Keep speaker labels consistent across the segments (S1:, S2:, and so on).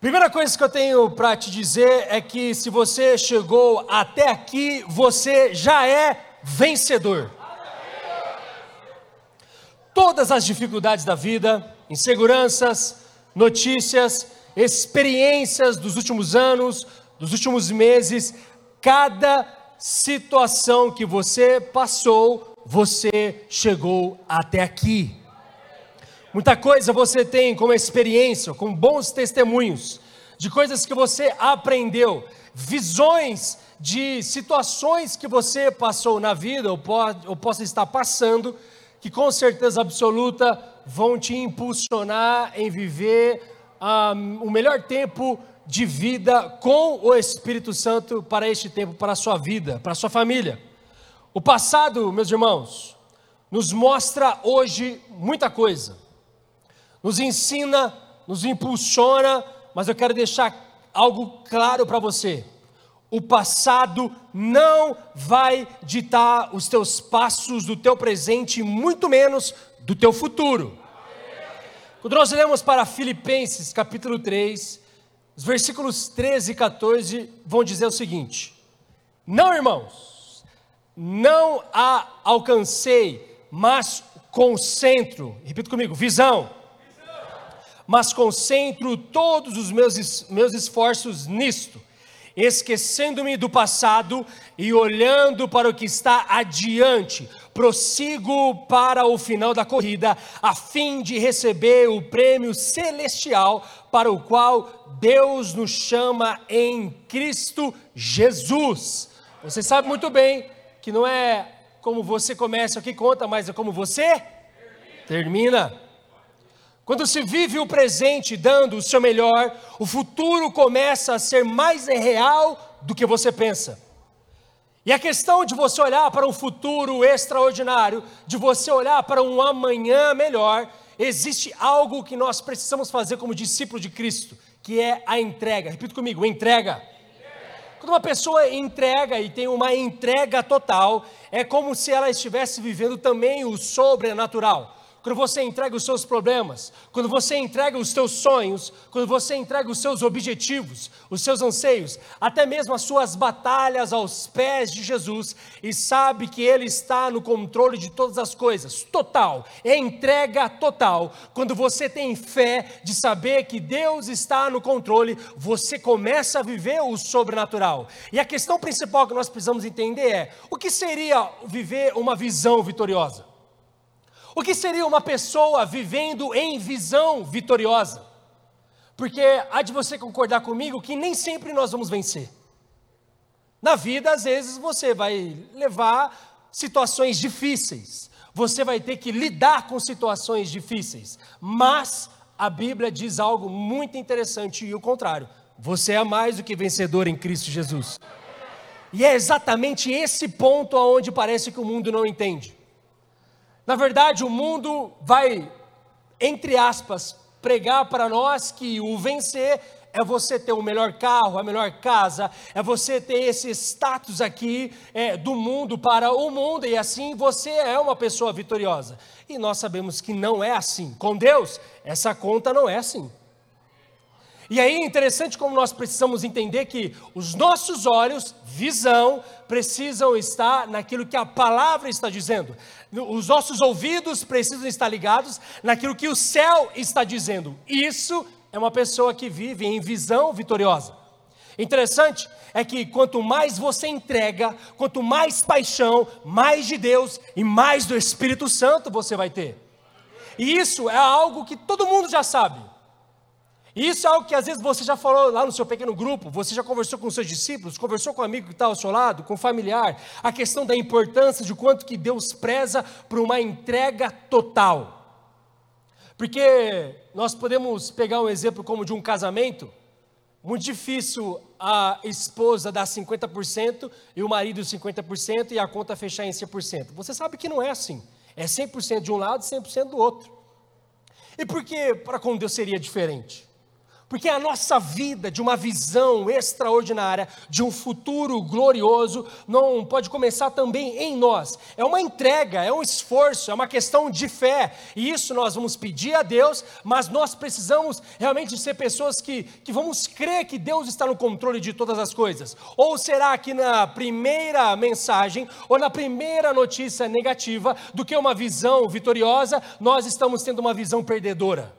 S1: Primeira coisa que eu tenho para te dizer é que se você chegou até aqui, você já é vencedor. Todas as dificuldades da vida, inseguranças, notícias, experiências dos últimos anos, dos últimos meses, cada situação que você passou, você chegou até aqui. Muita coisa você tem como experiência, com bons testemunhos, de coisas que você aprendeu, visões de situações que você passou na vida ou, pode, ou possa estar passando, que com certeza absoluta vão te impulsionar em viver um, o melhor tempo de vida com o Espírito Santo para este tempo, para a sua vida, para a sua família. O passado, meus irmãos, nos mostra hoje muita coisa nos ensina, nos impulsiona, mas eu quero deixar algo claro para você. O passado não vai ditar os teus passos do teu presente, muito menos do teu futuro. Quando nós olhamos para Filipenses capítulo 3, os versículos 13 e 14 vão dizer o seguinte: Não, irmãos, não a alcancei, mas concentro, repita comigo, visão mas concentro todos os meus, meus esforços nisto, esquecendo-me do passado e olhando para o que está adiante, prossigo para o final da corrida, a fim de receber o prêmio celestial para o qual Deus nos chama em Cristo Jesus. Você sabe muito bem que não é como você começa o que conta, mas é como você termina. termina. Quando se vive o presente dando o seu melhor, o futuro começa a ser mais real do que você pensa. E a questão de você olhar para um futuro extraordinário, de você olhar para um amanhã melhor, existe algo que nós precisamos fazer como discípulo de Cristo, que é a entrega. Repita comigo: entrega. Quando uma pessoa entrega e tem uma entrega total, é como se ela estivesse vivendo também o sobrenatural quando você entrega os seus problemas, quando você entrega os seus sonhos, quando você entrega os seus objetivos, os seus anseios, até mesmo as suas batalhas aos pés de Jesus e sabe que Ele está no controle de todas as coisas, total, é entrega total. Quando você tem fé de saber que Deus está no controle, você começa a viver o sobrenatural. E a questão principal que nós precisamos entender é: o que seria viver uma visão vitoriosa? O que seria uma pessoa vivendo em visão vitoriosa? Porque há de você concordar comigo que nem sempre nós vamos vencer. Na vida, às vezes, você vai levar situações difíceis, você vai ter que lidar com situações difíceis, mas a Bíblia diz algo muito interessante e o contrário: você é mais do que vencedor em Cristo Jesus. E é exatamente esse ponto aonde parece que o mundo não entende. Na verdade, o mundo vai, entre aspas, pregar para nós que o vencer é você ter o melhor carro, a melhor casa, é você ter esse status aqui é, do mundo para o mundo, e assim você é uma pessoa vitoriosa. E nós sabemos que não é assim. Com Deus, essa conta não é assim. E aí é interessante como nós precisamos entender que os nossos olhos, visão, precisam estar naquilo que a palavra está dizendo. Os nossos ouvidos precisam estar ligados naquilo que o céu está dizendo. Isso é uma pessoa que vive em visão vitoriosa. Interessante é que quanto mais você entrega, quanto mais paixão, mais de Deus e mais do Espírito Santo você vai ter. E isso é algo que todo mundo já sabe. Isso é algo que às vezes você já falou lá no seu pequeno grupo, você já conversou com seus discípulos, conversou com um amigo que está ao seu lado, com um familiar, a questão da importância de quanto que Deus preza por uma entrega total. Porque nós podemos pegar um exemplo como de um casamento, muito difícil a esposa dar 50% e o marido 50% e a conta fechar em 100%. Você sabe que não é assim. É 100% de um lado e 100% do outro. E por que para com Deus seria diferente? Porque a nossa vida de uma visão extraordinária, de um futuro glorioso, não pode começar também em nós. É uma entrega, é um esforço, é uma questão de fé. E isso nós vamos pedir a Deus, mas nós precisamos realmente ser pessoas que, que vamos crer que Deus está no controle de todas as coisas. Ou será que na primeira mensagem, ou na primeira notícia negativa, do que uma visão vitoriosa, nós estamos tendo uma visão perdedora?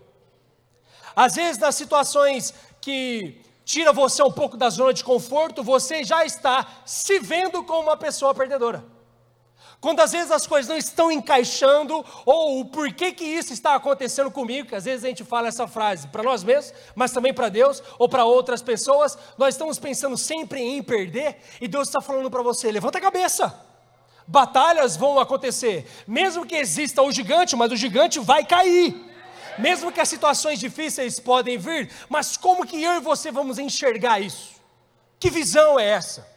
S1: Às vezes, nas situações que tira você um pouco da zona de conforto, você já está se vendo como uma pessoa perdedora. Quando às vezes as coisas não estão encaixando, ou o porquê que isso está acontecendo comigo, que às vezes a gente fala essa frase para nós mesmos, mas também para Deus ou para outras pessoas, nós estamos pensando sempre em perder, e Deus está falando para você: levanta a cabeça, batalhas vão acontecer, mesmo que exista o gigante, mas o gigante vai cair mesmo que as situações difíceis podem vir, mas como que eu e você vamos enxergar isso? Que visão é essa?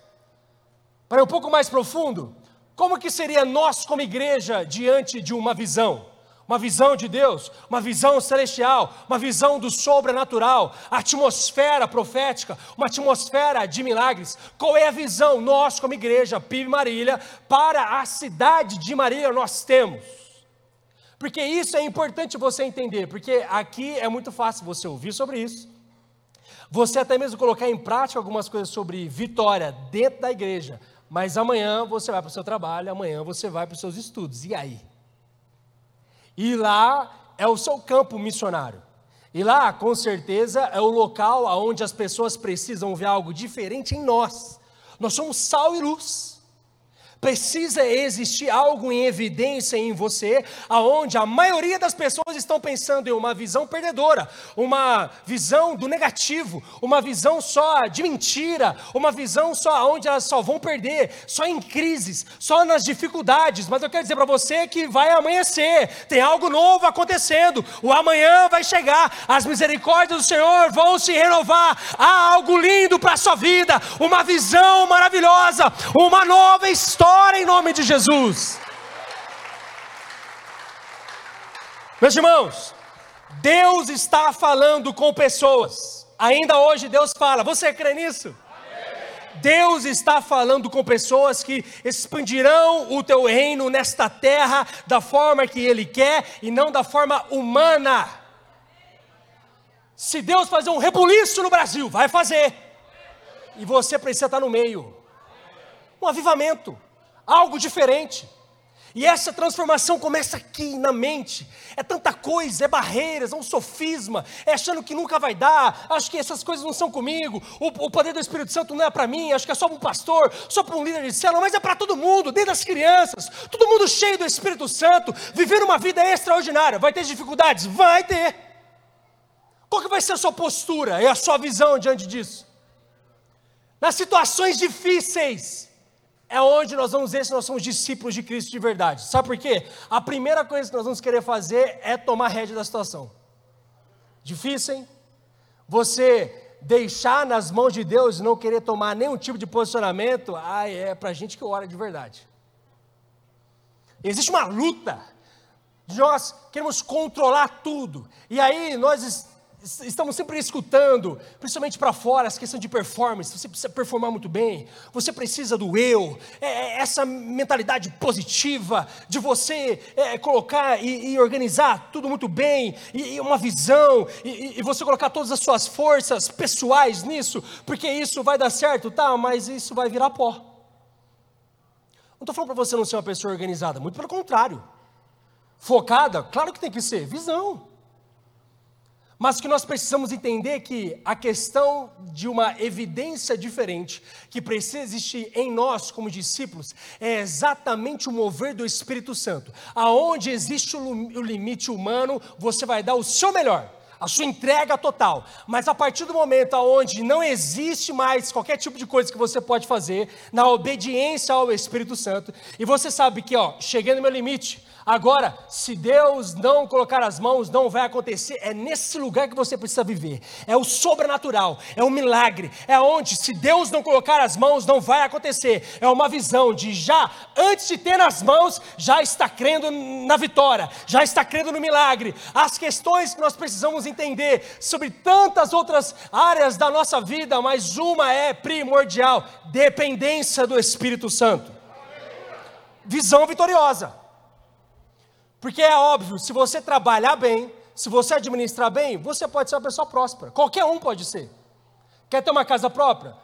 S1: Para um pouco mais profundo, como que seria nós como igreja diante de uma visão? Uma visão de Deus, uma visão celestial, uma visão do sobrenatural, atmosfera profética, uma atmosfera de milagres. Qual é a visão nós como igreja PIB Marília para a cidade de Marília nós temos? Porque isso é importante você entender, porque aqui é muito fácil você ouvir sobre isso, você até mesmo colocar em prática algumas coisas sobre vitória dentro da igreja, mas amanhã você vai para o seu trabalho, amanhã você vai para os seus estudos, e aí? E lá é o seu campo missionário. E lá, com certeza, é o local onde as pessoas precisam ver algo diferente em nós. Nós somos sal e luz precisa existir algo em evidência em você, aonde a maioria das pessoas estão pensando em uma visão perdedora, uma visão do negativo, uma visão só de mentira, uma visão só onde elas só vão perder, só em crises, só nas dificuldades. Mas eu quero dizer para você que vai amanhecer, tem algo novo acontecendo, o amanhã vai chegar, as misericórdias do Senhor vão se renovar. Há algo lindo para a sua vida, uma visão maravilhosa, uma nova história agora em nome de Jesus. Meus irmãos, Deus está falando com pessoas. Ainda hoje Deus fala. Você crê nisso? Deus está falando com pessoas que expandirão o teu reino nesta terra da forma que Ele quer e não da forma humana. Se Deus fazer um rebuliço no Brasil, vai fazer. E você precisa estar no meio. Um avivamento algo diferente. E essa transformação começa aqui na mente. É tanta coisa, é barreiras, é um sofisma, é achando que nunca vai dar, acho que essas coisas não são comigo, o, o poder do Espírito Santo não é para mim, acho que é só para um pastor, só para um líder de célula, mas é para todo mundo, desde as crianças, todo mundo cheio do Espírito Santo, vivendo uma vida extraordinária. Vai ter dificuldades? Vai ter. Qual que vai ser a sua postura e a sua visão diante disso? Nas situações difíceis, é onde nós vamos ver se nós somos discípulos de Cristo de verdade. Sabe por quê? A primeira coisa que nós vamos querer fazer é tomar rédea da situação. Difícil, hein? Você deixar nas mãos de Deus e não querer tomar nenhum tipo de posicionamento, ah, é para gente que ora de verdade. Existe uma luta. Nós queremos controlar tudo. E aí nós estamos sempre escutando, principalmente para fora, essa questão de performance. Você precisa performar muito bem, você precisa do eu, é, é essa mentalidade positiva de você é, colocar e, e, organizar tudo muito bem, e, e uma visão, e, e, você colocar todas as suas forças pessoais nisso, porque isso vai dar certo, tá? Mas isso vai virar pó. Não estou falando para você não ser uma pessoa organizada, muito pelo contrário. Focada, claro que tem que ser, visão. Mas que nós precisamos entender que a questão de uma evidência diferente que precisa existir em nós como discípulos é exatamente o mover do Espírito Santo. Aonde existe o limite humano, você vai dar o seu melhor, a sua entrega total. Mas a partir do momento onde não existe mais qualquer tipo de coisa que você pode fazer na obediência ao Espírito Santo, e você sabe que, ó, cheguei no meu limite, Agora, se Deus não colocar as mãos, não vai acontecer. É nesse lugar que você precisa viver. É o sobrenatural, é o milagre. É onde, se Deus não colocar as mãos, não vai acontecer. É uma visão de já, antes de ter nas mãos, já está crendo na vitória, já está crendo no milagre. As questões que nós precisamos entender sobre tantas outras áreas da nossa vida, mas uma é primordial: dependência do Espírito Santo. Visão vitoriosa. Porque é óbvio, se você trabalhar bem, se você administrar bem, você pode ser uma pessoa próspera. Qualquer um pode ser. Quer ter uma casa própria?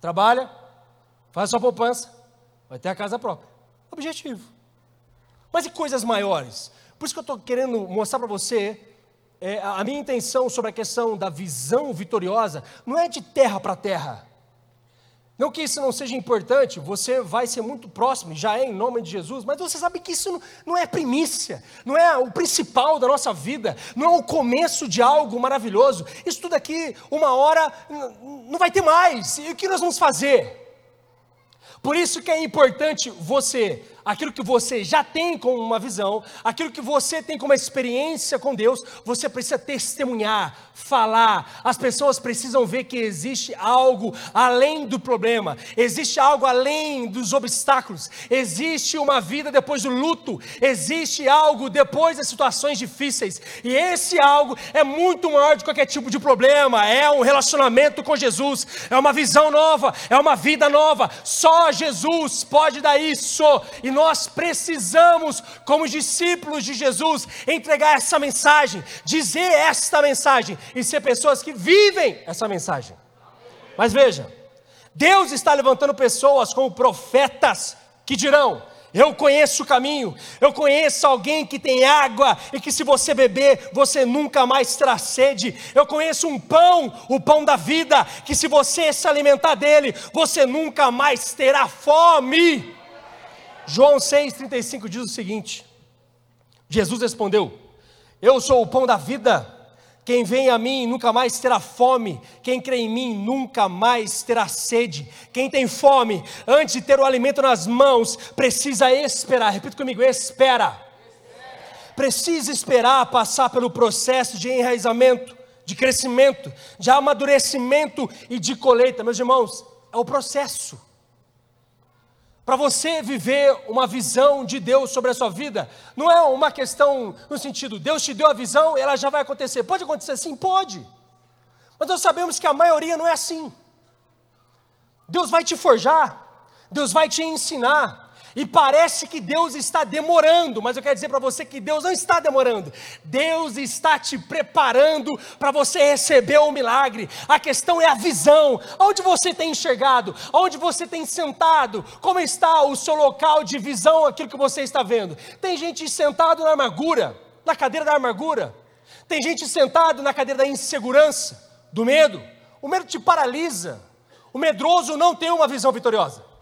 S1: Trabalha, faz sua poupança, vai ter a casa própria. Objetivo. Mas e coisas maiores? Por isso que eu estou querendo mostrar para você é, a minha intenção sobre a questão da visão vitoriosa não é de terra para terra. Não que isso não seja importante, você vai ser muito próximo, já é em nome de Jesus, mas você sabe que isso não é primícia, não é o principal da nossa vida, não é o começo de algo maravilhoso. Isso tudo aqui, uma hora, não vai ter mais. E o que nós vamos fazer? Por isso que é importante você aquilo que você já tem como uma visão, aquilo que você tem como experiência com Deus, você precisa testemunhar, falar. As pessoas precisam ver que existe algo além do problema, existe algo além dos obstáculos, existe uma vida depois do luto, existe algo depois das situações difíceis, e esse algo é muito maior de qualquer tipo de problema. É um relacionamento com Jesus, é uma visão nova, é uma vida nova. Só Jesus pode dar isso. E nós precisamos, como discípulos de Jesus, entregar essa mensagem, dizer esta mensagem e ser pessoas que vivem essa mensagem. Mas veja, Deus está levantando pessoas como profetas que dirão: eu conheço o caminho, eu conheço alguém que tem água e que se você beber, você nunca mais terá sede. Eu conheço um pão, o pão da vida, que se você se alimentar dele, você nunca mais terá fome. João 6,35 diz o seguinte: Jesus respondeu: Eu sou o pão da vida. Quem vem a mim nunca mais terá fome, quem crê em mim nunca mais terá sede. Quem tem fome, antes de ter o alimento nas mãos, precisa esperar. Repita comigo: espera. Precisa esperar passar pelo processo de enraizamento, de crescimento, de amadurecimento e de colheita. Meus irmãos, é o processo. Para você viver uma visão de Deus sobre a sua vida, não é uma questão no sentido, Deus te deu a visão e ela já vai acontecer. Pode acontecer sim? Pode. Mas nós sabemos que a maioria não é assim. Deus vai te forjar, Deus vai te ensinar, e parece que Deus está demorando, mas eu quero dizer para você que Deus não está demorando. Deus está te preparando para você receber o milagre. A questão é a visão. Onde você tem enxergado? Onde você tem sentado? Como está o seu local de visão, aquilo que você está vendo? Tem gente sentado na amargura, na cadeira da amargura. Tem gente sentado na cadeira da insegurança, do medo. O medo te paralisa. O medroso não tem uma visão vitoriosa.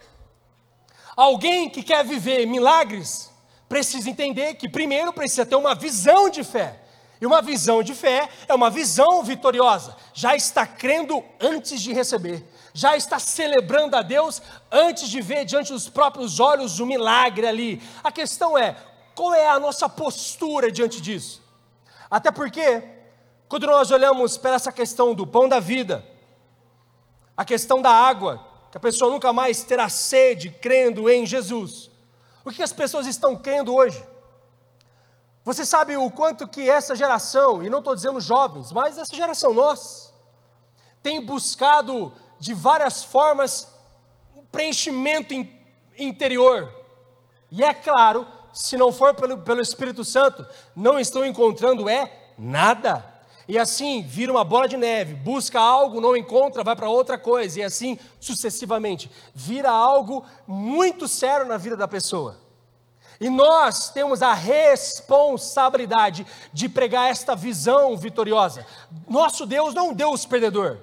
S1: Alguém que quer viver milagres precisa entender que primeiro precisa ter uma visão de fé. E uma visão de fé é uma visão vitoriosa. Já está crendo antes de receber. Já está celebrando a Deus antes de ver diante dos próprios olhos o milagre ali. A questão é: qual é a nossa postura diante disso? Até porque, quando nós olhamos para essa questão do pão da vida, a questão da água, que a pessoa nunca mais terá sede crendo em Jesus. O que as pessoas estão crendo hoje? Você sabe o quanto que essa geração, e não estou dizendo jovens, mas essa geração nós, tem buscado de várias formas um preenchimento in, interior. E é claro, se não for pelo, pelo Espírito Santo, não estão encontrando é nada. E assim vira uma bola de neve, busca algo, não encontra, vai para outra coisa, e assim sucessivamente. Vira algo muito sério na vida da pessoa. E nós temos a responsabilidade de pregar esta visão vitoriosa. Nosso Deus não é um Deus perdedor.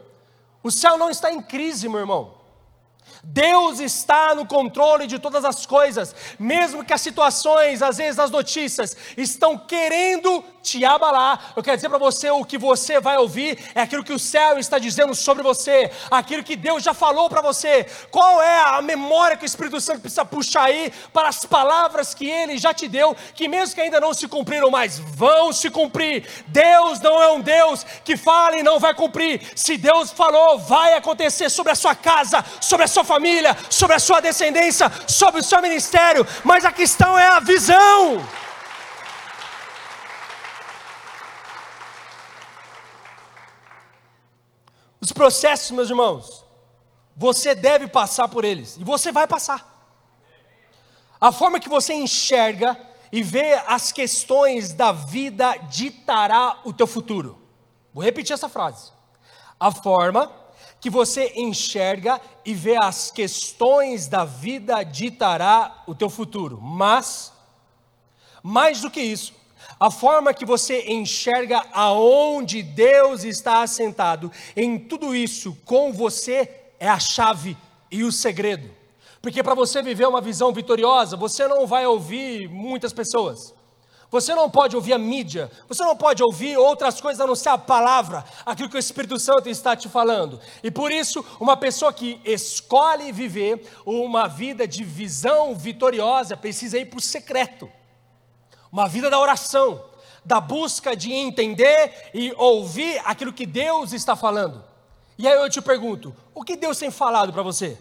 S1: O céu não está em crise, meu irmão. Deus está no controle de todas as coisas, mesmo que as situações, às vezes as notícias, estão querendo te abalar. Eu quero dizer para você: o que você vai ouvir é aquilo que o céu está dizendo sobre você, aquilo que Deus já falou para você. Qual é a memória que o Espírito Santo precisa puxar aí para as palavras que ele já te deu, que mesmo que ainda não se cumpriram, mas vão se cumprir. Deus não é um Deus que fala e não vai cumprir. Se Deus falou, vai acontecer sobre a sua casa, sobre a sua família, sobre a sua descendência, sobre o seu ministério. Mas a questão é a visão. Os processos, meus irmãos, você deve passar por eles, e você vai passar. A forma que você enxerga e vê as questões da vida ditará o teu futuro. Vou repetir essa frase. A forma que você enxerga e vê as questões da vida ditará o teu futuro. Mas, mais do que isso, a forma que você enxerga aonde Deus está assentado em tudo isso com você é a chave e o segredo. Porque para você viver uma visão vitoriosa, você não vai ouvir muitas pessoas. Você não pode ouvir a mídia, você não pode ouvir outras coisas a não ser a palavra, aquilo que o Espírito Santo está te falando. E por isso, uma pessoa que escolhe viver uma vida de visão vitoriosa precisa ir para o secreto uma vida da oração, da busca de entender e ouvir aquilo que Deus está falando. E aí eu te pergunto: o que Deus tem falado para você?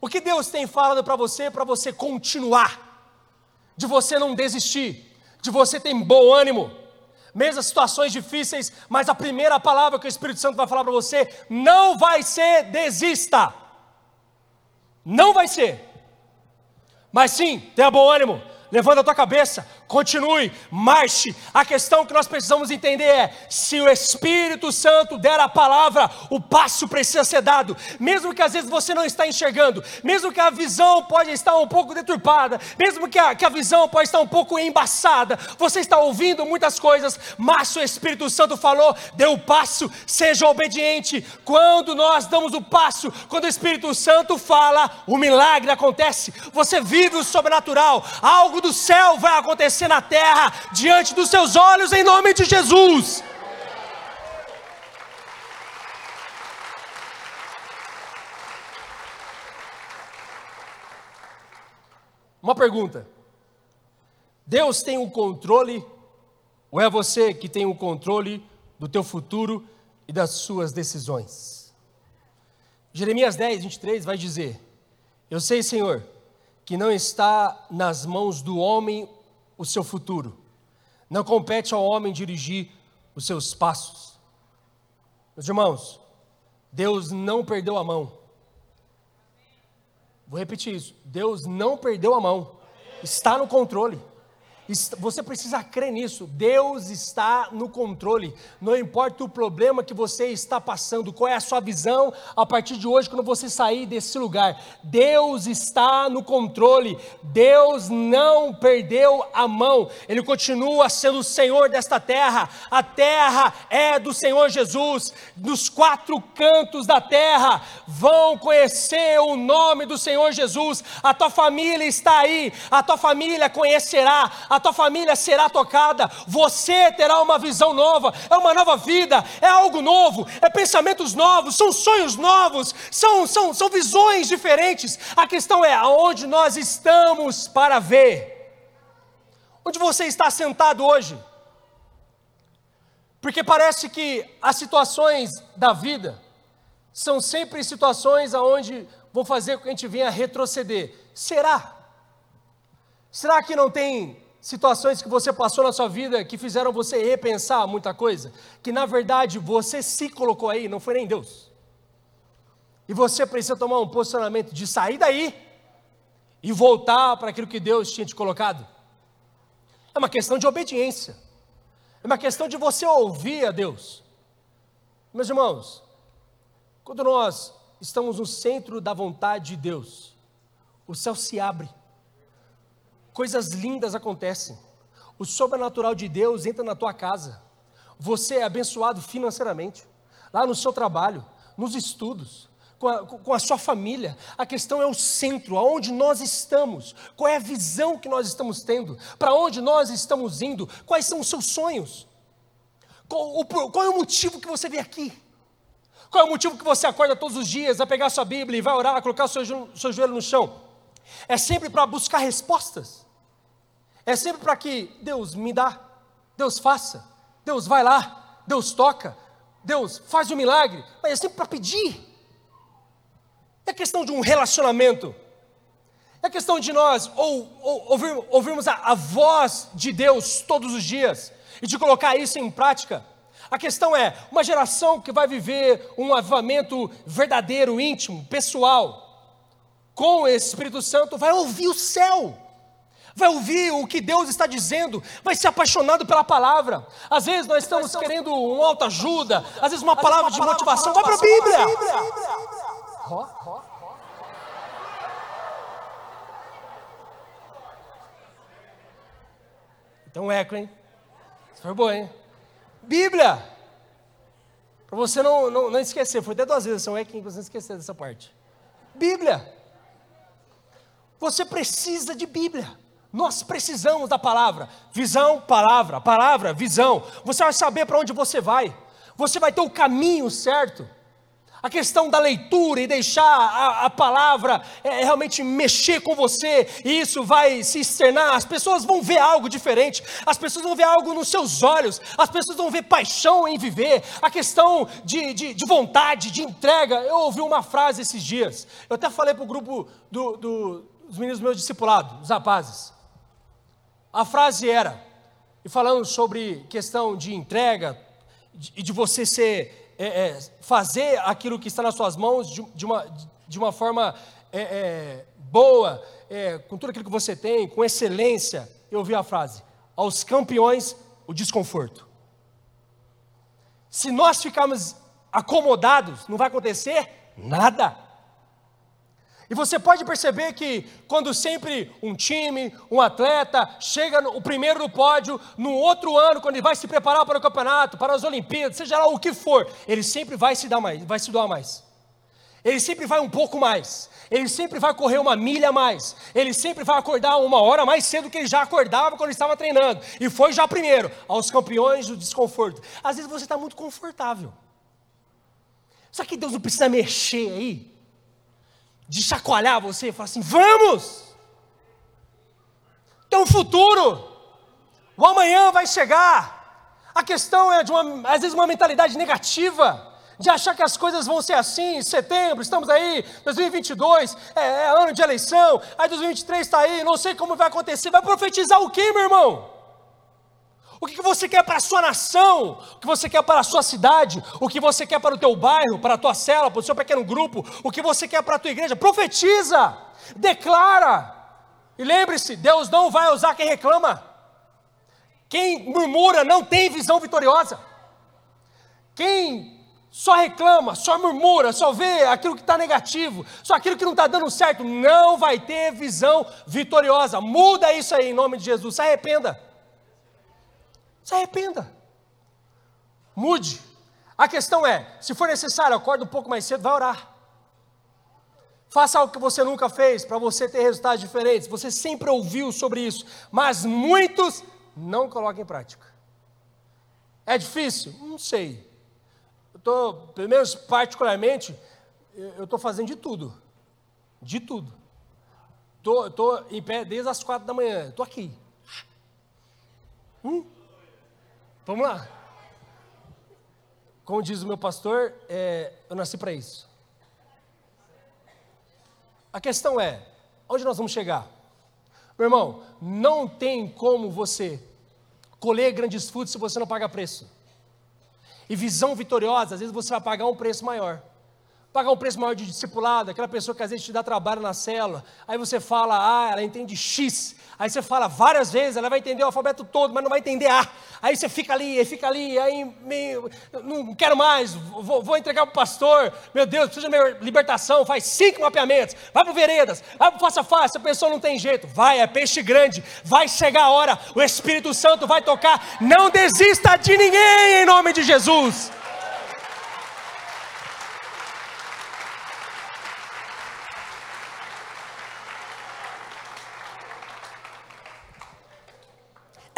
S1: O que Deus tem falado para você para você continuar, de você não desistir, de você ter bom ânimo, mesmo as situações difíceis, mas a primeira palavra que o Espírito Santo vai falar para você não vai ser desista. Não vai ser. Mas sim, tenha bom ânimo, levanta a tua cabeça, continue, marche. A questão que nós precisamos entender é: se o Espírito Santo der a palavra, o passo precisa ser dado, mesmo que às vezes você não está enxergando, mesmo que a visão pode estar um pouco deturpada, mesmo que a, que a visão pode estar um pouco embaçada, você está ouvindo muitas coisas, mas o Espírito Santo falou: dê o passo, seja obediente. Quando nós damos o passo, quando o Espírito Santo fala, o milagre acontece, você vive o sobrenatural, algo do céu vai acontecer na terra, diante dos seus olhos, em nome de Jesus. Uma pergunta: Deus tem o controle, ou é você que tem o controle do teu futuro e das suas decisões? Jeremias 10, 23 vai dizer: Eu sei, Senhor, que não está nas mãos do homem o seu futuro. Não compete ao homem dirigir os seus passos. Meus irmãos, Deus não perdeu a mão. Vou repetir isso. Deus não perdeu a mão. Está no controle. Você precisa crer nisso. Deus está no controle. Não importa o problema que você está passando, qual é a sua visão a partir de hoje, quando você sair desse lugar. Deus está no controle. Deus não perdeu a mão. Ele continua sendo o Senhor desta terra. A terra é do Senhor Jesus. Dos quatro cantos da terra vão conhecer o nome do Senhor Jesus. A tua família está aí. A tua família conhecerá. A tua família será tocada, você terá uma visão nova, é uma nova vida, é algo novo, é pensamentos novos, são sonhos novos, são, são, são visões diferentes. A questão é aonde nós estamos para ver. Onde você está sentado hoje? Porque parece que as situações da vida são sempre situações aonde vão fazer com que a gente venha retroceder. Será? Será que não tem situações que você passou na sua vida que fizeram você repensar muita coisa, que na verdade você se colocou aí, não foi nem Deus. E você precisa tomar um posicionamento de sair daí e voltar para aquilo que Deus tinha te colocado. É uma questão de obediência. É uma questão de você ouvir a Deus. Meus irmãos, quando nós estamos no centro da vontade de Deus, o céu se abre coisas lindas acontecem. O sobrenatural de Deus entra na tua casa. Você é abençoado financeiramente, lá no seu trabalho, nos estudos. com a, com a sua família. A questão é o centro, aonde nós estamos, qual é a visão que nós estamos tendo, para onde nós estamos indo, quais são os seus sonhos, qual, o, qual é o motivo que você veio aqui. Qual é o motivo que você acorda todos os dias a pegar sua Bíblia e vai orar, a colocar o seu, seu joelho no chão? É sempre para buscar respostas. É sempre para que Deus me dá, Deus faça, Deus vai lá, Deus toca, Deus faz o um milagre, mas é sempre para pedir. É questão de um relacionamento. É questão de nós ou, ou, ouvir, ouvirmos a, a voz de Deus todos os dias e de colocar isso em prática. A questão é: uma geração que vai viver um avivamento verdadeiro, íntimo, pessoal, com o Espírito Santo, vai ouvir o céu vai ouvir o que Deus está dizendo, vai ser apaixonado pela palavra. Às vezes nós estamos querendo uma autoajuda, às vezes uma palavra de motivação, vai para a Bíblia. Então eco, hein? Isso foi bom, hein? Bíblia! Para você não, não, não, esquecer, foi até duas vezes, são eco para você não esquecer dessa parte. Bíblia! Você precisa de Bíblia. Nós precisamos da palavra. Visão, palavra, palavra, visão. Você vai saber para onde você vai. Você vai ter o caminho certo. A questão da leitura e deixar a, a palavra é, é, realmente mexer com você, e isso vai se externar. As pessoas vão ver algo diferente, as pessoas vão ver algo nos seus olhos, as pessoas vão ver paixão em viver. A questão de, de, de vontade, de entrega. Eu ouvi uma frase esses dias, eu até falei para o grupo do, do, dos meninos meus discipulados, os rapazes. A frase era, e falando sobre questão de entrega, e de, você ser, é, é, fazer aquilo que está nas suas mãos de, de uma, de uma forma é, é boa, é, com tudo aquilo que você tem, com excelência, eu ouvi a frase: aos campeões, o desconforto. Se nós ficarmos acomodados, não vai acontecer nada. E você pode perceber que quando sempre um time, um atleta chega no, o primeiro no pódio, no outro ano, quando ele vai se preparar para o campeonato, para as Olimpíadas, seja lá o que for, ele sempre vai se dar mais, vai se doar mais. Ele sempre vai um pouco mais. Ele sempre vai correr uma milha a mais. Ele sempre vai acordar uma hora mais cedo do que ele já acordava quando estava treinando. E foi já primeiro, aos campeões do desconforto. Às vezes você está muito confortável. Só que Deus não precisa mexer aí de chacoalhar você e falar assim: vamos! Tem um futuro, o amanhã vai chegar. A questão é de uma, às vezes, uma mentalidade negativa, de achar que as coisas vão ser assim, em setembro, estamos aí, 2022, é, é ano de eleição, aí 2023 está aí, não sei como vai acontecer, vai profetizar o quê, meu irmão? O que você quer para a sua nação? O que você quer para a sua cidade? O que você quer para o teu bairro, para a tua cela, para o seu pequeno grupo? O que você quer para a tua igreja? Profetiza, declara. E lembre-se, Deus não vai usar quem reclama. Quem murmura não tem visão vitoriosa. Quem só reclama, só murmura, só vê aquilo que está negativo, só aquilo que não está dando certo, não vai ter visão vitoriosa. Muda isso aí em nome de Jesus. Se arrependa. Se arrependa. Mude. A questão é: se for necessário, acorda um pouco mais cedo, vai orar. Faça algo que você nunca fez para você ter resultados diferentes. Você sempre ouviu sobre isso, mas muitos não colocam em prática. É difícil? Não sei. Eu estou, pelo menos particularmente, eu estou fazendo de tudo. De tudo. Estou em pé desde as quatro da manhã. Estou aqui. Hum? Vamos lá. Como diz o meu pastor, é, eu nasci para isso. A questão é, onde nós vamos chegar? Meu irmão, não tem como você colher grandes frutos se você não paga preço. E visão vitoriosa, às vezes você vai pagar um preço maior pagar um preço maior de discipulado, aquela pessoa que às vezes te dá trabalho na cela, aí você fala A, ela entende X, aí você fala várias vezes, ela vai entender o alfabeto todo, mas não vai entender A, aí você fica ali, fica ali, aí meio, não quero mais, vou, vou entregar para o pastor, meu Deus, precisa de minha libertação, faz cinco mapeamentos, vai para veredas, vai para face a face, a pessoa não tem jeito, vai, é peixe grande, vai chegar a hora, o Espírito Santo vai tocar, não desista de ninguém em nome de Jesus.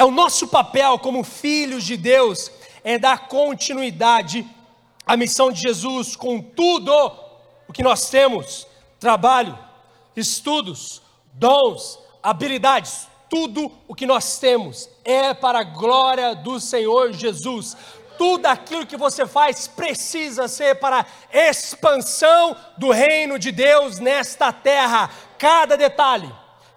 S1: É o nosso papel como filhos de Deus é dar continuidade à missão de Jesus com tudo o que nós temos: trabalho, estudos, dons, habilidades, tudo o que nós temos é para a glória do Senhor Jesus. Tudo aquilo que você faz precisa ser para a expansão do reino de Deus nesta terra. Cada detalhe,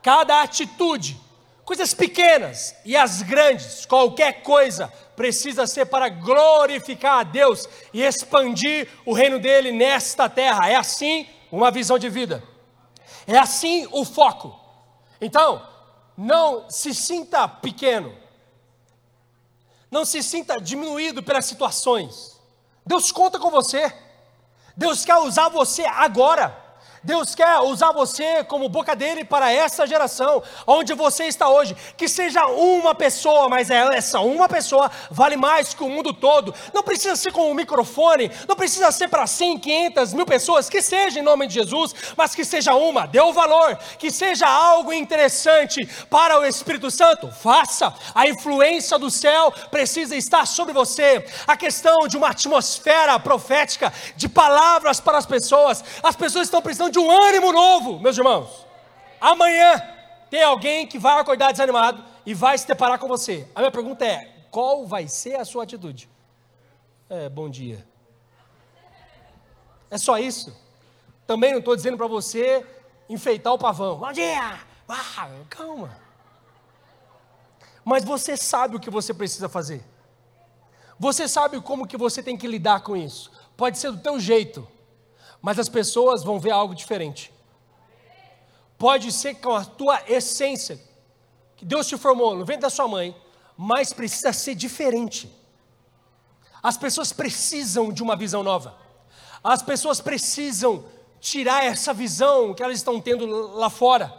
S1: cada atitude, coisas pequenas e as grandes, qualquer coisa precisa ser para glorificar a Deus e expandir o reino dele nesta terra. É assim uma visão de vida. É assim o foco. Então, não se sinta pequeno. Não se sinta diminuído pelas situações. Deus conta com você. Deus quer usar você agora. Deus quer usar você como boca dele para essa geração, onde você está hoje. Que seja uma pessoa, mas é essa uma pessoa vale mais que o mundo todo. Não precisa ser com um microfone, não precisa ser para 100, 500 mil pessoas, que seja em nome de Jesus, mas que seja uma, dê o valor, que seja algo interessante para o Espírito Santo. Faça, a influência do céu precisa estar sobre você. A questão de uma atmosfera profética, de palavras para as pessoas, as pessoas estão precisando de um ânimo novo, meus irmãos. Amanhã tem alguém que vai acordar desanimado e vai se deparar com você. A minha pergunta é: qual vai ser a sua atitude? É, bom dia. É só isso. Também não estou dizendo para você enfeitar o pavão. Bom dia! Ah, calma. Mas você sabe o que você precisa fazer. Você sabe como que você tem que lidar com isso. Pode ser do teu jeito, mas as pessoas vão ver algo diferente. Pode ser com a tua essência, que Deus te formou no ventre da sua mãe, mas precisa ser diferente. As pessoas precisam de uma visão nova. As pessoas precisam tirar essa visão que elas estão tendo lá fora,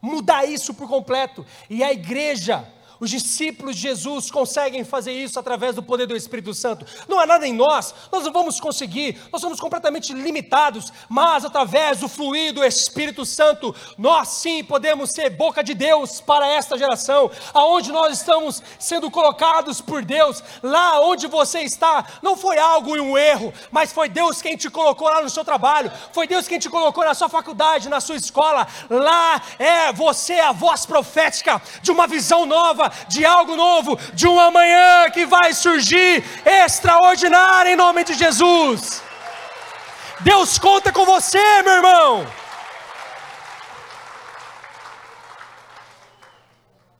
S1: mudar isso por completo. E a igreja os discípulos de Jesus conseguem fazer isso através do poder do Espírito Santo. Não há nada em nós, nós não vamos conseguir, nós somos completamente limitados, mas através do fluir do Espírito Santo, nós sim podemos ser boca de Deus para esta geração, aonde nós estamos sendo colocados por Deus, lá onde você está, não foi algo e um erro, mas foi Deus quem te colocou lá no seu trabalho, foi Deus quem te colocou na sua faculdade, na sua escola, lá é você a voz profética de uma visão nova, de algo novo, de um amanhã que vai surgir extraordinário em nome de Jesus. Deus conta com você, meu irmão.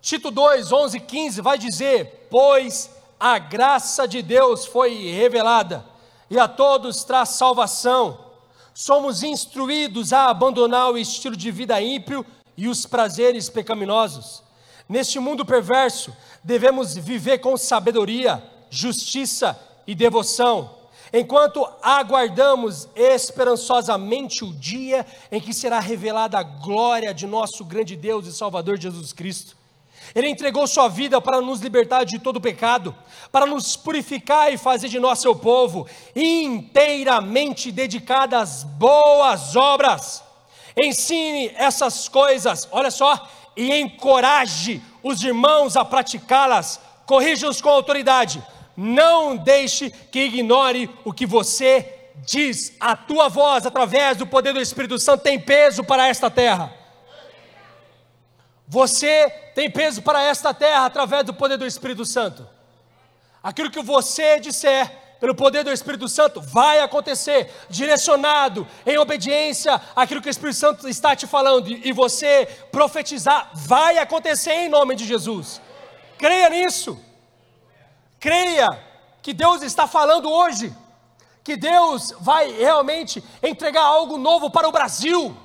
S1: Tito 2, 11, 15 vai dizer: Pois a graça de Deus foi revelada e a todos traz salvação. Somos instruídos a abandonar o estilo de vida ímpio e os prazeres pecaminosos Neste mundo perverso, devemos viver com sabedoria, justiça e devoção, enquanto aguardamos esperançosamente o dia em que será revelada a glória de nosso grande Deus e Salvador Jesus Cristo. Ele entregou sua vida para nos libertar de todo pecado, para nos purificar e fazer de nós seu povo, inteiramente dedicado às boas obras. Ensine essas coisas, olha só, e encoraje os irmãos a praticá-las, corrija-os com autoridade. Não deixe que ignore o que você diz. A tua voz, através do poder do Espírito Santo, tem peso para esta terra. Você tem peso para esta terra através do poder do Espírito Santo. Aquilo que você disser, pelo poder do Espírito Santo, vai acontecer, direcionado em obediência àquilo que o Espírito Santo está te falando, e você profetizar, vai acontecer em nome de Jesus. Creia nisso, creia que Deus está falando hoje, que Deus vai realmente entregar algo novo para o Brasil.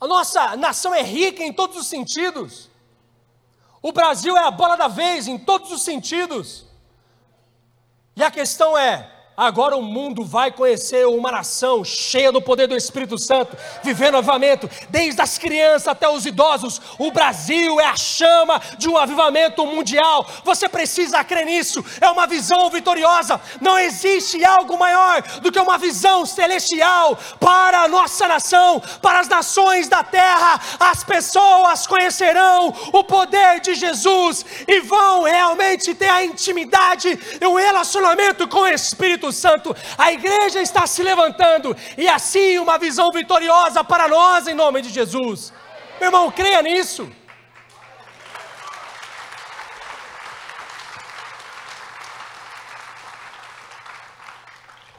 S1: A nossa nação é rica em todos os sentidos. O Brasil é a bola da vez em todos os sentidos. E a questão é: Agora o mundo vai conhecer uma nação cheia do poder do Espírito Santo, vivendo avivamento, desde as crianças até os idosos. O Brasil é a chama de um avivamento mundial. Você precisa crer nisso. É uma visão vitoriosa. Não existe algo maior do que uma visão celestial para a nossa nação, para as nações da terra. As pessoas conhecerão o poder de Jesus e vão realmente ter a intimidade e o relacionamento com o Espírito Espírito Santo, a igreja está se levantando e assim uma visão vitoriosa para nós em nome de Jesus. Meu irmão, creia nisso.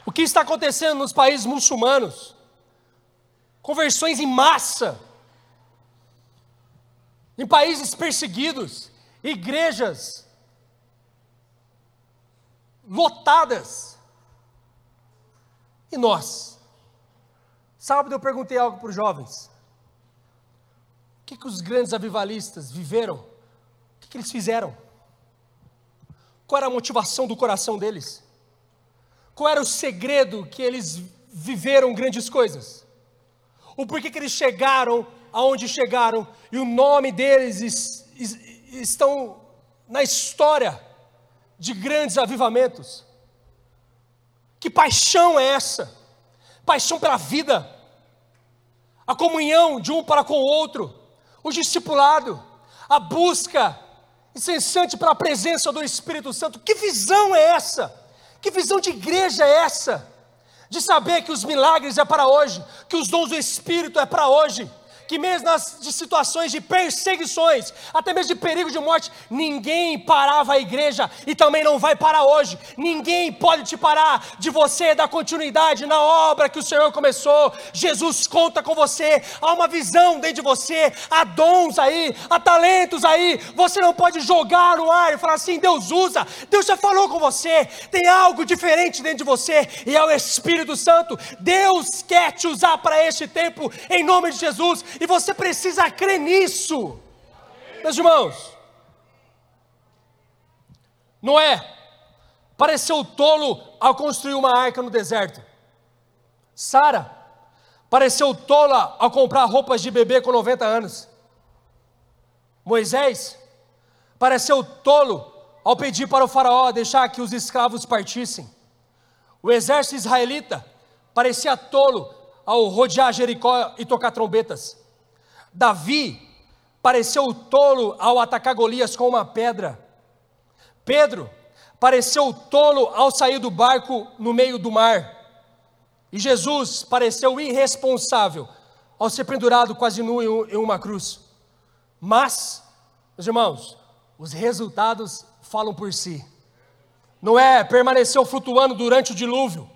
S1: O que está acontecendo nos países muçulmanos? Conversões em massa. Em países perseguidos, igrejas lotadas. E nós? Sábado eu perguntei algo para os jovens. O que, que os grandes avivalistas viveram? O que, que eles fizeram? Qual era a motivação do coração deles? Qual era o segredo que eles viveram grandes coisas? O porquê que eles chegaram aonde chegaram e o nome deles es, es, estão na história de grandes avivamentos? Que paixão é essa? Paixão pela vida, a comunhão de um para com o outro, o discipulado, a busca incessante pela presença do Espírito Santo. Que visão é essa? Que visão de igreja é essa? De saber que os milagres é para hoje, que os dons do Espírito é para hoje, que mesmo nas situações de perseguições, até mesmo de perigo de morte, ninguém parava a igreja e também não vai parar hoje. Ninguém pode te parar de você dar continuidade na obra que o Senhor começou. Jesus conta com você. Há uma visão dentro de você, há dons aí, há talentos aí. Você não pode jogar no ar e falar assim: Deus usa. Deus já falou com você. Tem algo diferente dentro de você e é o Espírito Santo. Deus quer te usar para este tempo em nome de Jesus e você precisa crer nisso. Meus irmãos, Noé pareceu tolo ao construir uma arca no deserto. Sara pareceu tola ao comprar roupas de bebê com 90 anos. Moisés pareceu tolo ao pedir para o faraó deixar que os escravos partissem. O exército israelita parecia tolo ao rodear Jericó e tocar trombetas. Davi pareceu tolo ao atacar Golias com uma pedra. Pedro pareceu tolo ao sair do barco no meio do mar. E Jesus pareceu irresponsável ao ser pendurado quase nu em uma cruz. Mas, meus irmãos, os resultados falam por si. Noé permaneceu flutuando durante o dilúvio.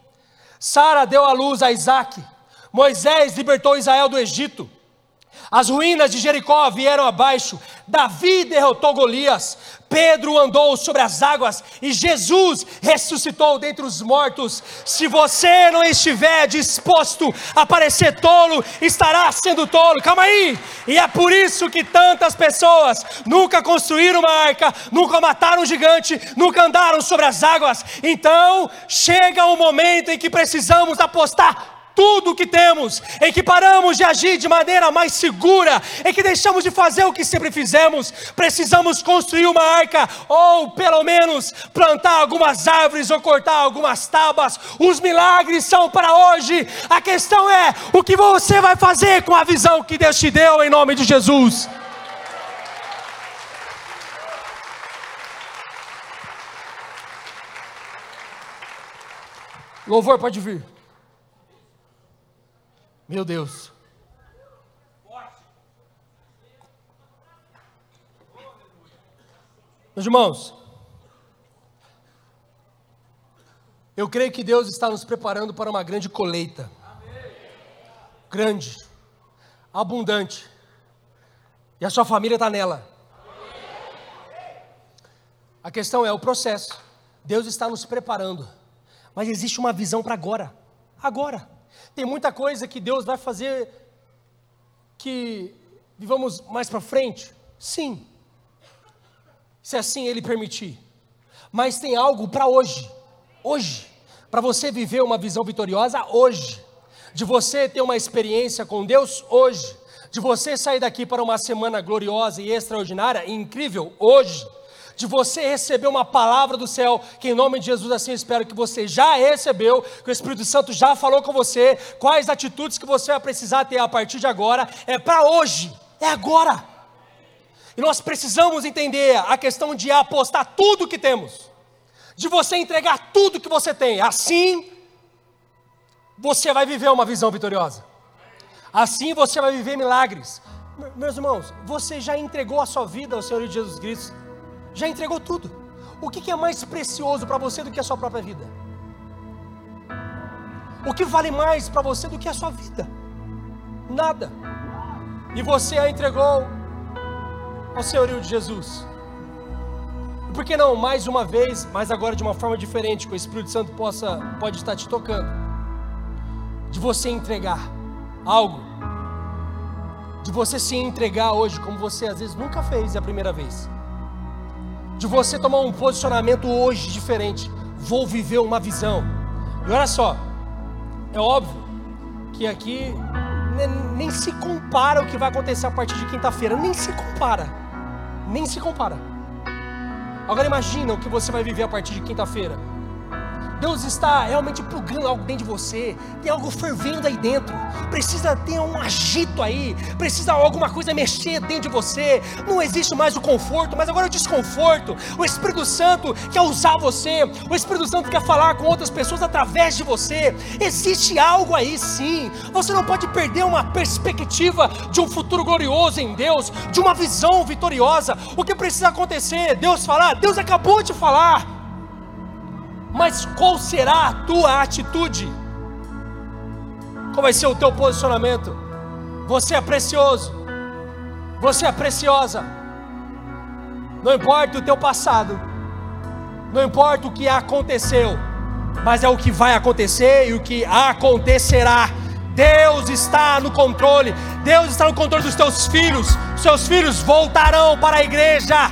S1: Sara deu à luz a Isaac. Moisés libertou Israel do Egito. As ruínas de Jericó vieram abaixo, Davi derrotou Golias, Pedro andou sobre as águas e Jesus ressuscitou dentre os mortos. Se você não estiver disposto a parecer tolo, estará sendo tolo. Calma aí! E é por isso que tantas pessoas nunca construíram uma arca, nunca mataram um gigante, nunca andaram sobre as águas. Então, chega o um momento em que precisamos apostar tudo o que temos, em que paramos de agir de maneira mais segura, em que deixamos de fazer o que sempre fizemos, precisamos construir uma arca, ou pelo menos plantar algumas árvores ou cortar algumas tábuas. Os milagres são para hoje. A questão é o que você vai fazer com a visão que Deus te deu em nome de Jesus. Louvor pode vir. Meu Deus. Meus irmãos, eu creio que Deus está nos preparando para uma grande colheita. Grande, abundante. E a sua família está nela. A questão é o processo. Deus está nos preparando. Mas existe uma visão para agora. Agora. Tem muita coisa que Deus vai fazer que vivamos mais para frente? Sim. Se assim Ele permitir. Mas tem algo para hoje. Hoje. para você viver uma visão vitoriosa hoje, de você ter uma experiência com Deus hoje, de você sair daqui para uma semana gloriosa e extraordinária e incrível hoje, de você receber uma palavra do céu, que em nome de Jesus assim espero que você já recebeu, que o Espírito Santo já falou com você, quais atitudes que você vai precisar ter a partir de agora, é para hoje, é agora. E nós precisamos entender a questão de apostar tudo que temos de você entregar tudo que você tem. Assim, você vai viver uma visão vitoriosa. Assim você vai viver milagres. Meus irmãos, você já entregou a sua vida ao Senhor Jesus Cristo. Já entregou tudo. O que é mais precioso para você do que a sua própria vida? O que vale mais para você do que a sua vida? Nada. E você a entregou ao Senhorio de Jesus. E por que não, mais uma vez, mas agora de uma forma diferente, que o Espírito Santo possa, pode estar te tocando, de você entregar algo, de você se entregar hoje, como você às vezes nunca fez a primeira vez, de você tomar um posicionamento hoje diferente, vou viver uma visão. E olha só, é óbvio que aqui nem, nem se compara o que vai acontecer a partir de quinta-feira, nem se compara, nem se compara. Agora imagina o que você vai viver a partir de quinta-feira. Deus está realmente plugando algo dentro de você, tem algo fervendo aí dentro, precisa ter um agito aí, precisa alguma coisa mexer dentro de você. Não existe mais o conforto, mas agora o desconforto. O Espírito Santo quer usar você, o Espírito Santo quer falar com outras pessoas através de você. Existe algo aí sim, você não pode perder uma perspectiva de um futuro glorioso em Deus, de uma visão vitoriosa. O que precisa acontecer? Deus falar, Deus acabou de falar. Mas qual será a tua atitude? Qual vai ser o teu posicionamento? Você é precioso. Você é preciosa. Não importa o teu passado. Não importa o que aconteceu. Mas é o que vai acontecer e o que acontecerá. Deus está no controle. Deus está no controle dos teus filhos. Seus filhos voltarão para a igreja.